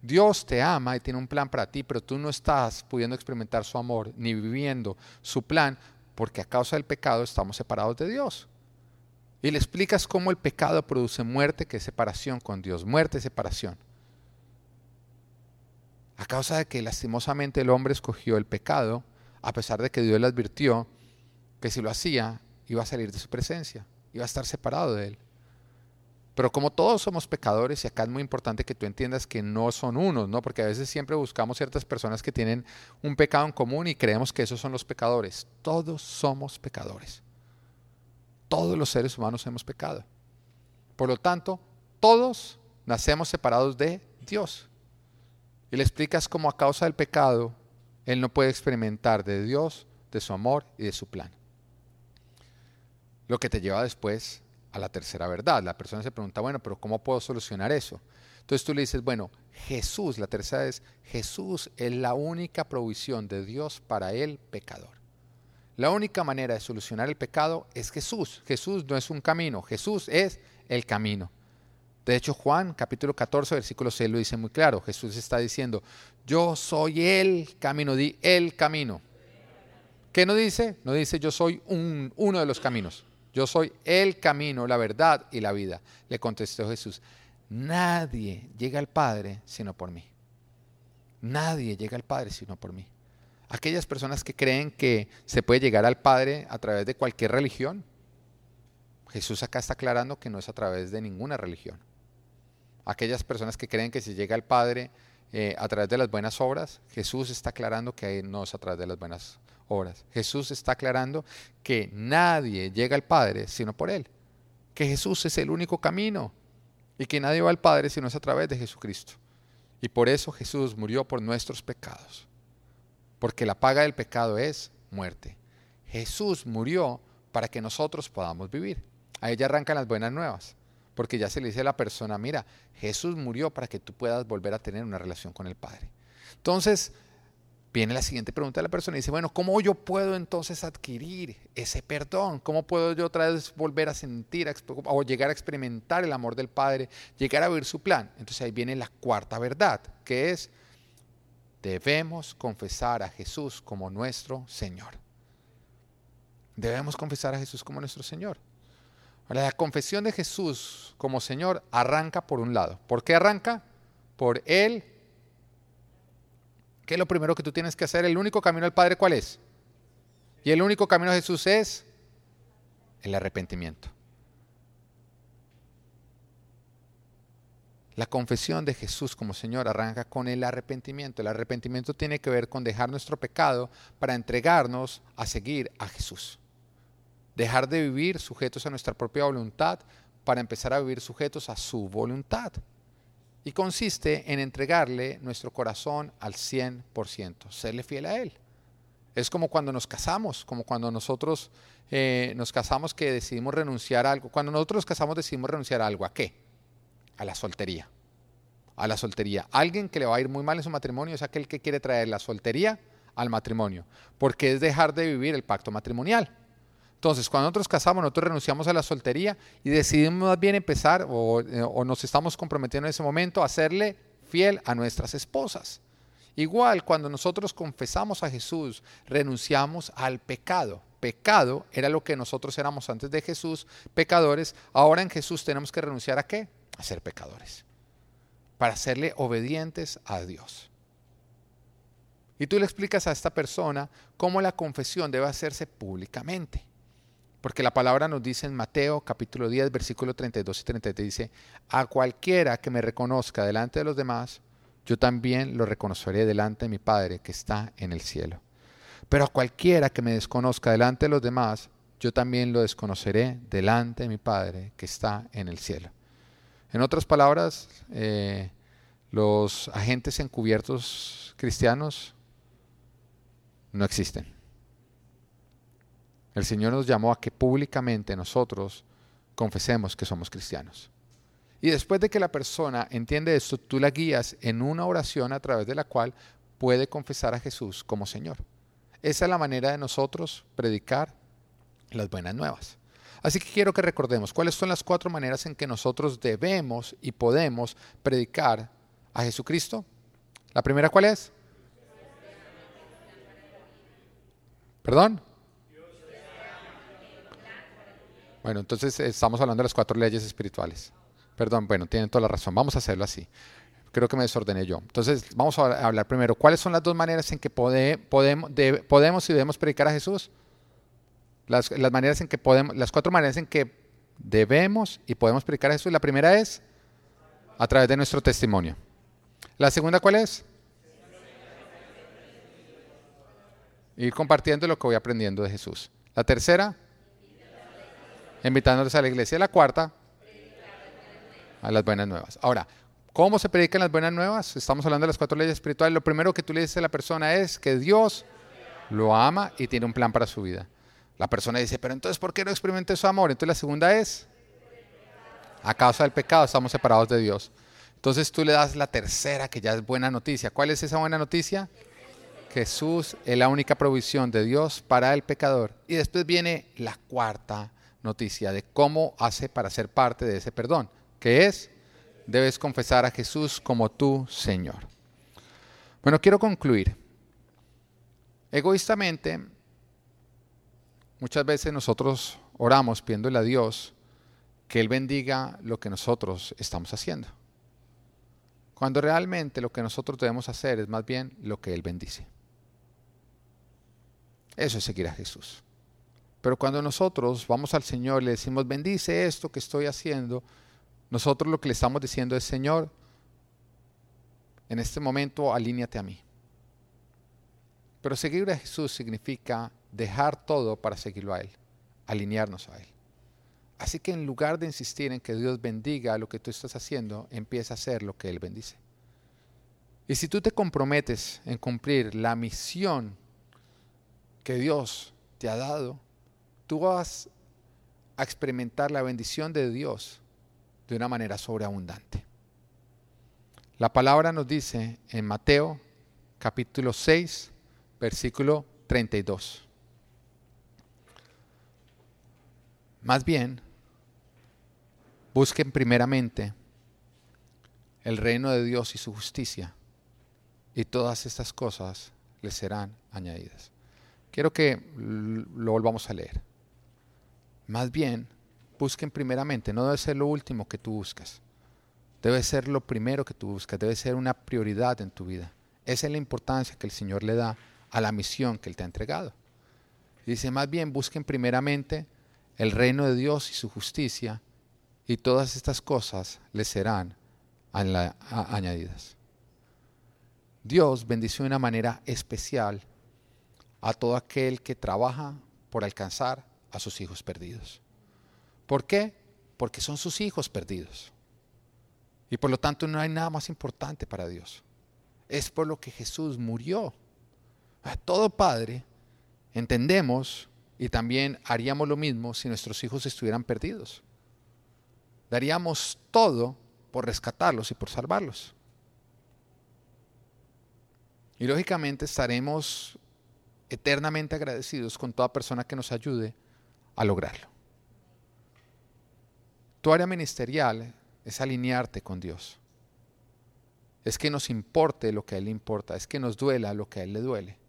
Dios te ama y tiene un plan para ti, pero tú no estás pudiendo experimentar su amor ni viviendo su plan porque a causa del pecado estamos separados de Dios. Y le explicas cómo el pecado produce muerte, que es separación con Dios, muerte, separación. A causa de que lastimosamente el hombre escogió el pecado, a pesar de que Dios le advirtió que si lo hacía, iba a salir de su presencia, iba a estar separado de él. Pero como todos somos pecadores, y acá es muy importante que tú entiendas que no son unos, ¿no? Porque a veces siempre buscamos ciertas personas que tienen un pecado en común y creemos que esos son los pecadores. Todos somos pecadores. Todos los seres humanos hemos pecado. Por lo tanto, todos nacemos separados de Dios. Y le explicas cómo a causa del pecado, Él no puede experimentar de Dios, de su amor y de su plan. Lo que te lleva después a la tercera verdad. La persona se pregunta, bueno, pero ¿cómo puedo solucionar eso? Entonces tú le dices, bueno, Jesús, la tercera es, Jesús es la única provisión de Dios para el pecador. La única manera de solucionar el pecado es Jesús. Jesús no es un camino, Jesús es el camino. De hecho, Juan capítulo 14, versículo 6 lo dice muy claro. Jesús está diciendo, yo soy el camino, di el camino. ¿Qué no dice? No dice yo soy un, uno de los caminos. Yo soy el camino, la verdad y la vida. Le contestó Jesús, nadie llega al Padre sino por mí. Nadie llega al Padre sino por mí aquellas personas que creen que se puede llegar al Padre a través de cualquier religión. Jesús acá está aclarando que no es a través de ninguna religión. Aquellas personas que creen que se llega al Padre eh, a través de las buenas obras, Jesús está aclarando que no es a través de las buenas obras. Jesús está aclarando que nadie llega al Padre sino por Él. Que Jesús es el único camino y que nadie va al Padre sino es a través de Jesucristo. Y por eso Jesús murió por nuestros pecados porque la paga del pecado es muerte. Jesús murió para que nosotros podamos vivir. Ahí ya arrancan las buenas nuevas. porque ya se le dice a la persona, mira, Jesús murió para que tú puedas volver a tener una relación con el Padre. Entonces, viene la siguiente pregunta de la persona y dice, bueno, ¿cómo yo puedo entonces adquirir ese perdón? ¿Cómo puedo yo otra vez volver a sentir o llegar a experimentar el amor del Padre, llegar a ver su plan? Entonces ahí viene la cuarta verdad, que es, debemos confesar a Jesús como nuestro Señor. Debemos confesar a Jesús como nuestro Señor. La confesión de Jesús como Señor arranca por un lado. ¿Por qué arranca? Por Él ¿Qué es lo primero que tú tienes que hacer? El único camino al Padre, ¿cuál es? Y el único camino a Jesús es el arrepentimiento. La confesión de Jesús como Señor arranca con el arrepentimiento. El arrepentimiento tiene que ver con dejar nuestro pecado para entregarnos a seguir a Jesús. Dejar de vivir sujetos a nuestra propia voluntad para empezar a vivir sujetos a su voluntad y consiste en entregarle nuestro corazón al 100%, serle fiel a Él. Es como cuando nos casamos, como cuando nosotros eh, nos casamos que decidimos renunciar a algo. Cuando nosotros nos casamos decidimos renunciar a algo. ¿A qué? A la soltería. A la soltería. Alguien que le va a ir muy mal en su matrimonio es aquel que quiere traer la soltería al matrimonio, porque es dejar de vivir el pacto matrimonial. Entonces, cuando nosotros casamos, nosotros renunciamos a la soltería y decidimos más bien empezar, o, eh, nos estamos comprometiendo en ese momento, a serle fiel a nuestras esposas. Igual, cuando nosotros confesamos a Jesús, renunciamos al pecado. Pecado era lo que nosotros éramos antes de Jesús, pecadores. Ahora en Jesús tenemos que renunciar a qué? A ser pecadores. Para serle obedientes a Dios. Y tú le explicas a esta persona cómo la confesión debe hacerse públicamente. Porque la palabra nos dice en Mateo capítulo 10, versículo 32 y 33, dice, a cualquiera que me reconozca delante de los demás, yo también lo reconoceré delante de mi Padre que está en el cielo. Pero a cualquiera que me desconozca delante de los demás, yo también lo desconoceré delante de mi Padre que está en el cielo. En otras palabras, eh, los agentes encubiertos cristianos no existen. El Señor nos llamó a que públicamente nosotros confesemos que somos cristianos. Y después de que la persona entiende esto, tú la guías en una oración a través de la cual puede confesar a Jesús como Señor. Esa es la manera de nosotros predicar las buenas nuevas. Así que quiero que recordemos cuáles son las cuatro maneras en que nosotros debemos y podemos predicar a Jesucristo. La primera, ¿cuál es? ¿Perdón? Bueno, entonces eh, estamos hablando de las cuatro leyes espirituales. Perdón, bueno, tienen toda la razón. Vamos a hacerlo así. Creo que me desordené yo. Entonces, vamos a hablar primero. ¿Cuáles son las dos maneras en que podemos, podemos y debemos predicar a Jesús? Las, las, maneras en que podemos, las cuatro maneras en que debemos y podemos predicar a Jesús. La primera es a través de nuestro testimonio. La segunda, ¿cuál es? Ir compartiendo lo que voy aprendiendo de Jesús. La tercera, invitándoles a la iglesia. La cuarta, a las buenas nuevas. Ahora, ¿cómo se predican las buenas nuevas? Estamos hablando de las cuatro leyes espirituales. Lo primero que tú le dices a la persona es que Dios lo ama y tiene un plan para su vida. La persona dice, pero entonces, ¿por qué no experimenté su amor? Entonces la segunda es, a causa del pecado estamos separados de Dios. Entonces tú le das la tercera, que ya es buena noticia. ¿Cuál es esa buena noticia? Jesús es la única provisión de Dios para el pecador. Y después viene la cuarta noticia de cómo hace para ser parte de ese perdón, que es, debes confesar a Jesús como tu Señor. Bueno, quiero concluir. Egoístamente, muchas veces nosotros oramos pidiéndole a Dios que Él bendiga lo que nosotros estamos haciendo. Cuando realmente lo que nosotros debemos hacer es más bien lo que Él bendice. Eso es seguir a Jesús. Pero cuando nosotros vamos al Señor y le decimos, bendice esto que estoy haciendo, nosotros lo que le estamos diciendo es, Señor, en este momento alíñate a mí. Pero seguir a Jesús significa dejar todo para seguirlo a Él, alinearnos a Él. Así que en lugar de insistir en que Dios bendiga lo que tú estás haciendo, empieza a hacer lo que Él bendice. Y si tú te comprometes en cumplir la misión que Dios te ha dado, tú vas a experimentar la bendición de Dios de una manera sobreabundante. La palabra nos dice en Mateo capítulo 6, versículo 32. Más bien, busquen primeramente el reino de Dios y su justicia, y todas estas cosas les serán añadidas. Quiero que lo volvamos a leer. Más bien, busquen primeramente, no debe ser lo último que tú buscas, debe ser lo primero que tú buscas, debe ser una prioridad en tu vida. Esa es la importancia que el Señor le da a la misión que Él te ha entregado. Dice, más bien busquen primeramente el reino de Dios y su justicia, y todas estas cosas les serán añadidas. Dios bendice de una manera especial a todo aquel que trabaja por alcanzar a sus hijos perdidos. ¿Por qué? Porque son sus hijos perdidos. Y por lo tanto no hay nada más importante para Dios. Es por lo que Jesús murió. Todo padre entendemos y también haríamos lo mismo si nuestros hijos estuvieran perdidos. Daríamos todo por rescatarlos y por salvarlos. Y lógicamente estaremos eternamente agradecidos con toda persona que nos ayude a lograrlo. Tu área ministerial es alinearte con Dios. Es que nos importe lo que a Él le importa, es que nos duela lo que a Él le duele.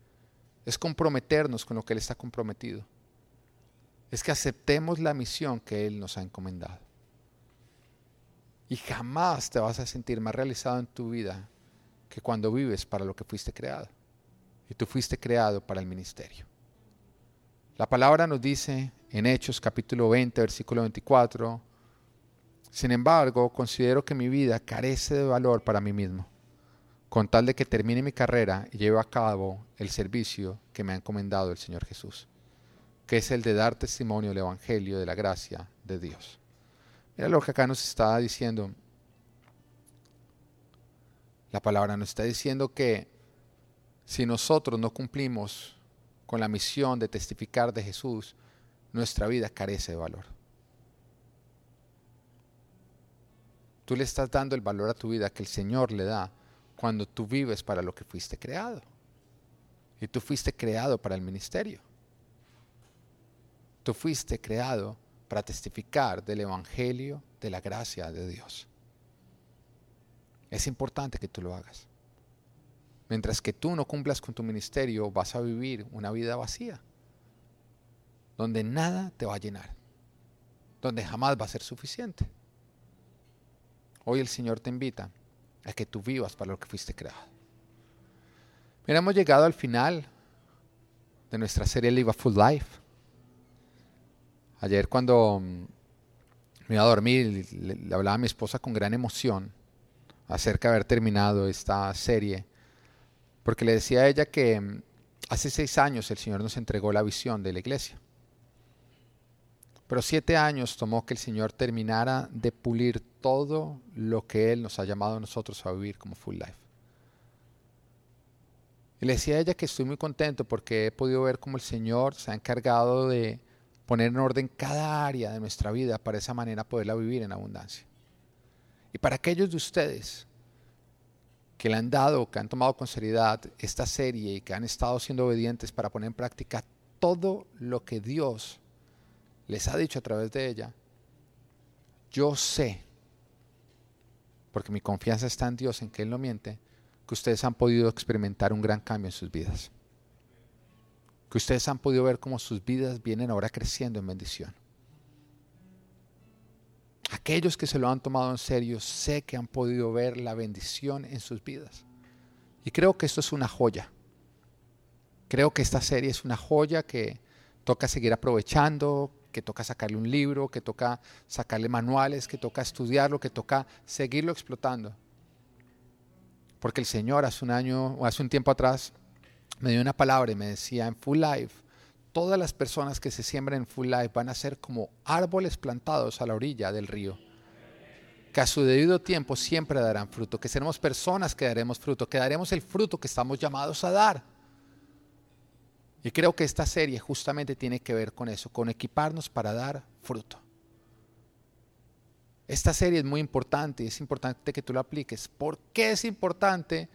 Es comprometernos con lo que Él está comprometido. Es que aceptemos la misión que Él nos ha encomendado. Y jamás te vas a sentir más realizado en tu vida que cuando vives para lo que fuiste creado. Y tú fuiste creado para el ministerio. La palabra nos dice en Hechos capítulo 20, versículo 24, sin embargo, considero que mi vida carece de valor para mí mismo, con tal de que termine mi carrera y lleve a cabo el servicio que me ha encomendado el Señor Jesús, que es el de dar testimonio del Evangelio de la gracia de Dios. Mira lo que acá nos está diciendo la palabra nos está diciendo que si nosotros no cumplimos con la misión de testificar de Jesús, nuestra vida carece de valor. Tú le estás dando el valor a tu vida que el Señor le da cuando tú vives para lo que fuiste creado. Y tú fuiste creado para el ministerio. Tú fuiste creado para testificar del Evangelio de la gracia de Dios. Es importante que tú lo hagas. Mientras que tú no cumplas con tu ministerio, vas a vivir una vida vacía, donde nada te va a llenar, donde jamás va a ser suficiente. Hoy el Señor te invita a que tú vivas para lo que fuiste creado. Mira, hemos llegado al final de nuestra serie Live a Full Life. Ayer cuando mm, me iba a dormir, le hablaba a mi esposa con gran emoción acerca de haber terminado esta serie, porque le decía a ella que mm, hace seis años el Señor nos entregó la visión de la iglesia. Pero siete años tomó que el Señor terminara de pulir todo lo que Él nos ha llamado a nosotros a vivir como full life. Y le decía a ella que estoy muy contento porque he podido ver cómo el Señor se ha encargado de poner en orden cada área de nuestra vida para esa manera poderla vivir en abundancia. Y para aquellos de ustedes que le han dado, que han tomado con seriedad esta serie y que han estado siendo obedientes para poner en práctica todo lo que Dios les ha dicho a través de ella, yo sé, porque mi confianza está en Dios, en que Él no miente, que ustedes han podido experimentar un gran cambio en sus vidas. Que ustedes han podido ver cómo sus vidas vienen ahora creciendo en bendición. Aquellos que se lo han tomado en serio, sé que han podido ver la bendición en sus vidas. Y creo que esto es una joya. Creo que esta serie es una joya que toca seguir aprovechando, que toca sacarle un libro, que toca sacarle manuales, que toca estudiarlo, que toca seguirlo explotando. Porque el Señor hace un año o hace un tiempo atrás me dio una palabra y me decía en Full Life, todas las personas que se siembran en Full Life van a ser como árboles plantados a la orilla del río. Que a su debido tiempo siempre darán fruto, que seremos personas que daremos fruto, que daremos el fruto que estamos llamados a dar. Y creo que esta serie justamente tiene que ver con eso, con equiparnos para dar fruto. Esta serie es muy importante y es importante que tú la apliques. ¿Por qué es importante?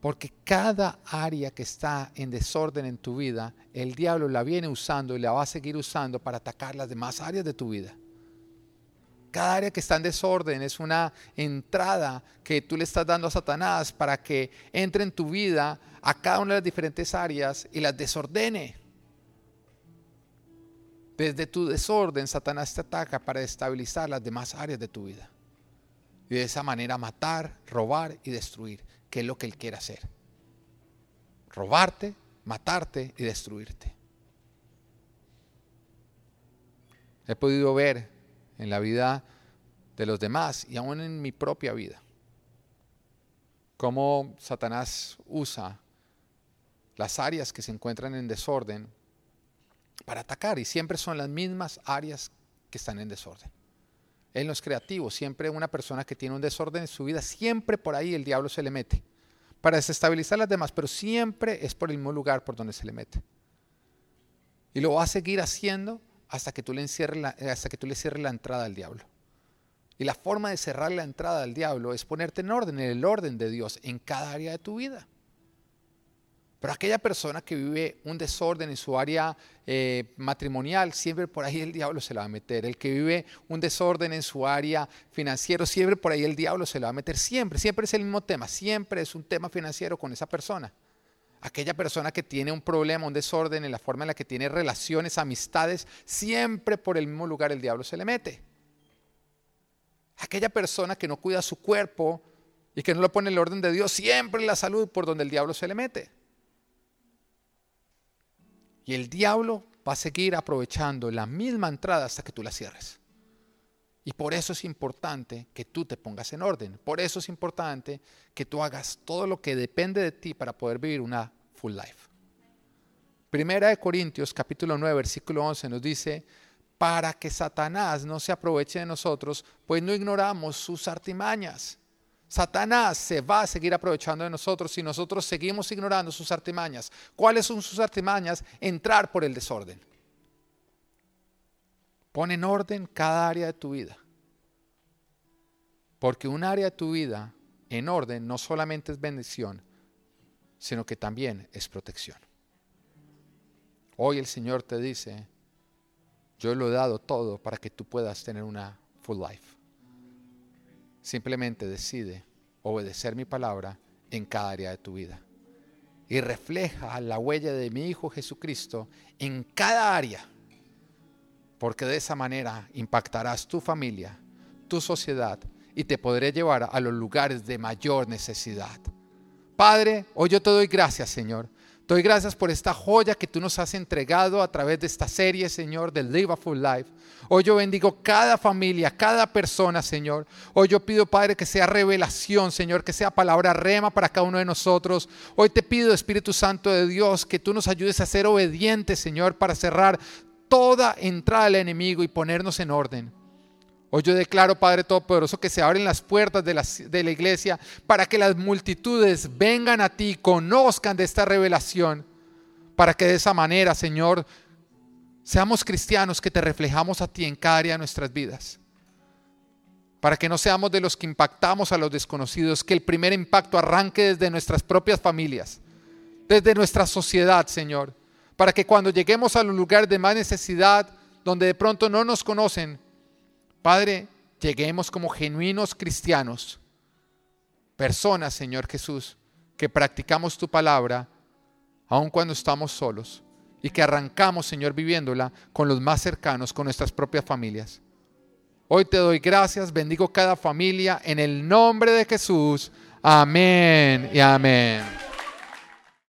Porque cada área que está en desorden en tu vida, el diablo la viene usando y la va a seguir usando para atacar las demás áreas de tu vida. Cada área que está en desorden es una entrada que tú le estás dando a Satanás para que entre en tu vida a cada una de las diferentes áreas y las desordene. Desde tu desorden, Satanás te ataca para estabilizar las demás áreas de tu vida. Y de esa manera matar, robar y destruir, que es lo que él quiere hacer. Robarte, matarte y destruirte. He podido ver en la vida de los demás y aún en mi propia vida. Cómo Satanás usa las áreas que se encuentran en desorden para atacar y siempre son las mismas áreas que están en desorden. Él no es creativo, siempre una persona que tiene un desorden en su vida, siempre por ahí el diablo se le mete para desestabilizar las demás, pero siempre es por el mismo lugar por donde se le mete. Y lo va a seguir haciendo hasta que tú le, la, hasta que tú le cierres la entrada al diablo. Y la forma de cerrar la entrada al diablo es ponerte en orden, en el orden de Dios, en cada área de tu vida. Pero aquella persona que vive un desorden en su área eh, matrimonial, siempre por ahí el diablo se la va a meter. El que vive un desorden en su área financiero, siempre por ahí el diablo se la va a meter. Siempre, siempre es el mismo tema. Siempre es un tema financiero con esa persona. Aquella persona que tiene un problema, un desorden en la forma en la que tiene relaciones, amistades, siempre por el mismo lugar el diablo se le mete. Aquella persona que no cuida su cuerpo y que no lo pone en el orden de Dios, siempre la salud por donde el diablo se le mete. Y el diablo va a seguir aprovechando la misma entrada hasta que tú la cierres. Y por eso es importante que tú te pongas en orden. Por eso es importante que tú hagas todo lo que depende de ti para poder vivir una full life. Primera de Corintios capítulo 9 versículo 11 nos dice, para que Satanás no se aproveche de nosotros, pues no ignoramos sus artimañas. Satanás se va a seguir aprovechando de nosotros si nosotros seguimos ignorando sus artimañas. ¿Cuáles son sus artimañas? Entrar por el desorden. Pon en orden cada área de tu vida. Porque un área de tu vida en orden no solamente es bendición, sino que también es protección. Hoy el Señor te dice, yo lo he dado todo para que tú puedas tener una full life. Simplemente decide obedecer mi palabra en cada área de tu vida. Y refleja la huella de mi Hijo Jesucristo en cada área porque de esa manera impactarás tu familia, tu sociedad y te podré llevar a los lugares de mayor necesidad. Padre, hoy yo te doy gracias, Señor. Te doy gracias por esta joya que tú nos has entregado a través de esta serie, Señor, del Live a Full Life. Hoy yo bendigo cada familia, cada persona, Señor. Hoy yo pido, Padre, que sea revelación, Señor, que sea palabra rema para cada uno de nosotros. Hoy te pido, Espíritu Santo de Dios, que tú nos ayudes a ser obedientes, Señor, para cerrar toda entrada del enemigo y ponernos en orden. Hoy yo declaro, Padre Todopoderoso, que se abren las puertas de la, de la, iglesia para que las multitudes vengan a ti, conozcan de esta revelación, para que de esa manera, Señor, seamos cristianos que te reflejamos a ti en cada área de nuestras vidas. Para que no seamos de los que impactamos a los desconocidos, que el primer impacto arranque desde nuestras propias familias, desde nuestra sociedad, Señor para que cuando lleguemos a los lugares de más necesidad, donde de pronto no nos conocen, Padre, lleguemos como genuinos cristianos, personas, Señor Jesús, que practicamos tu palabra, aun cuando estamos solos, y que arrancamos, Señor, viviéndola con los más cercanos, con nuestras propias familias. Hoy te doy gracias, bendigo cada familia en el nombre de Jesús. Amén y amén.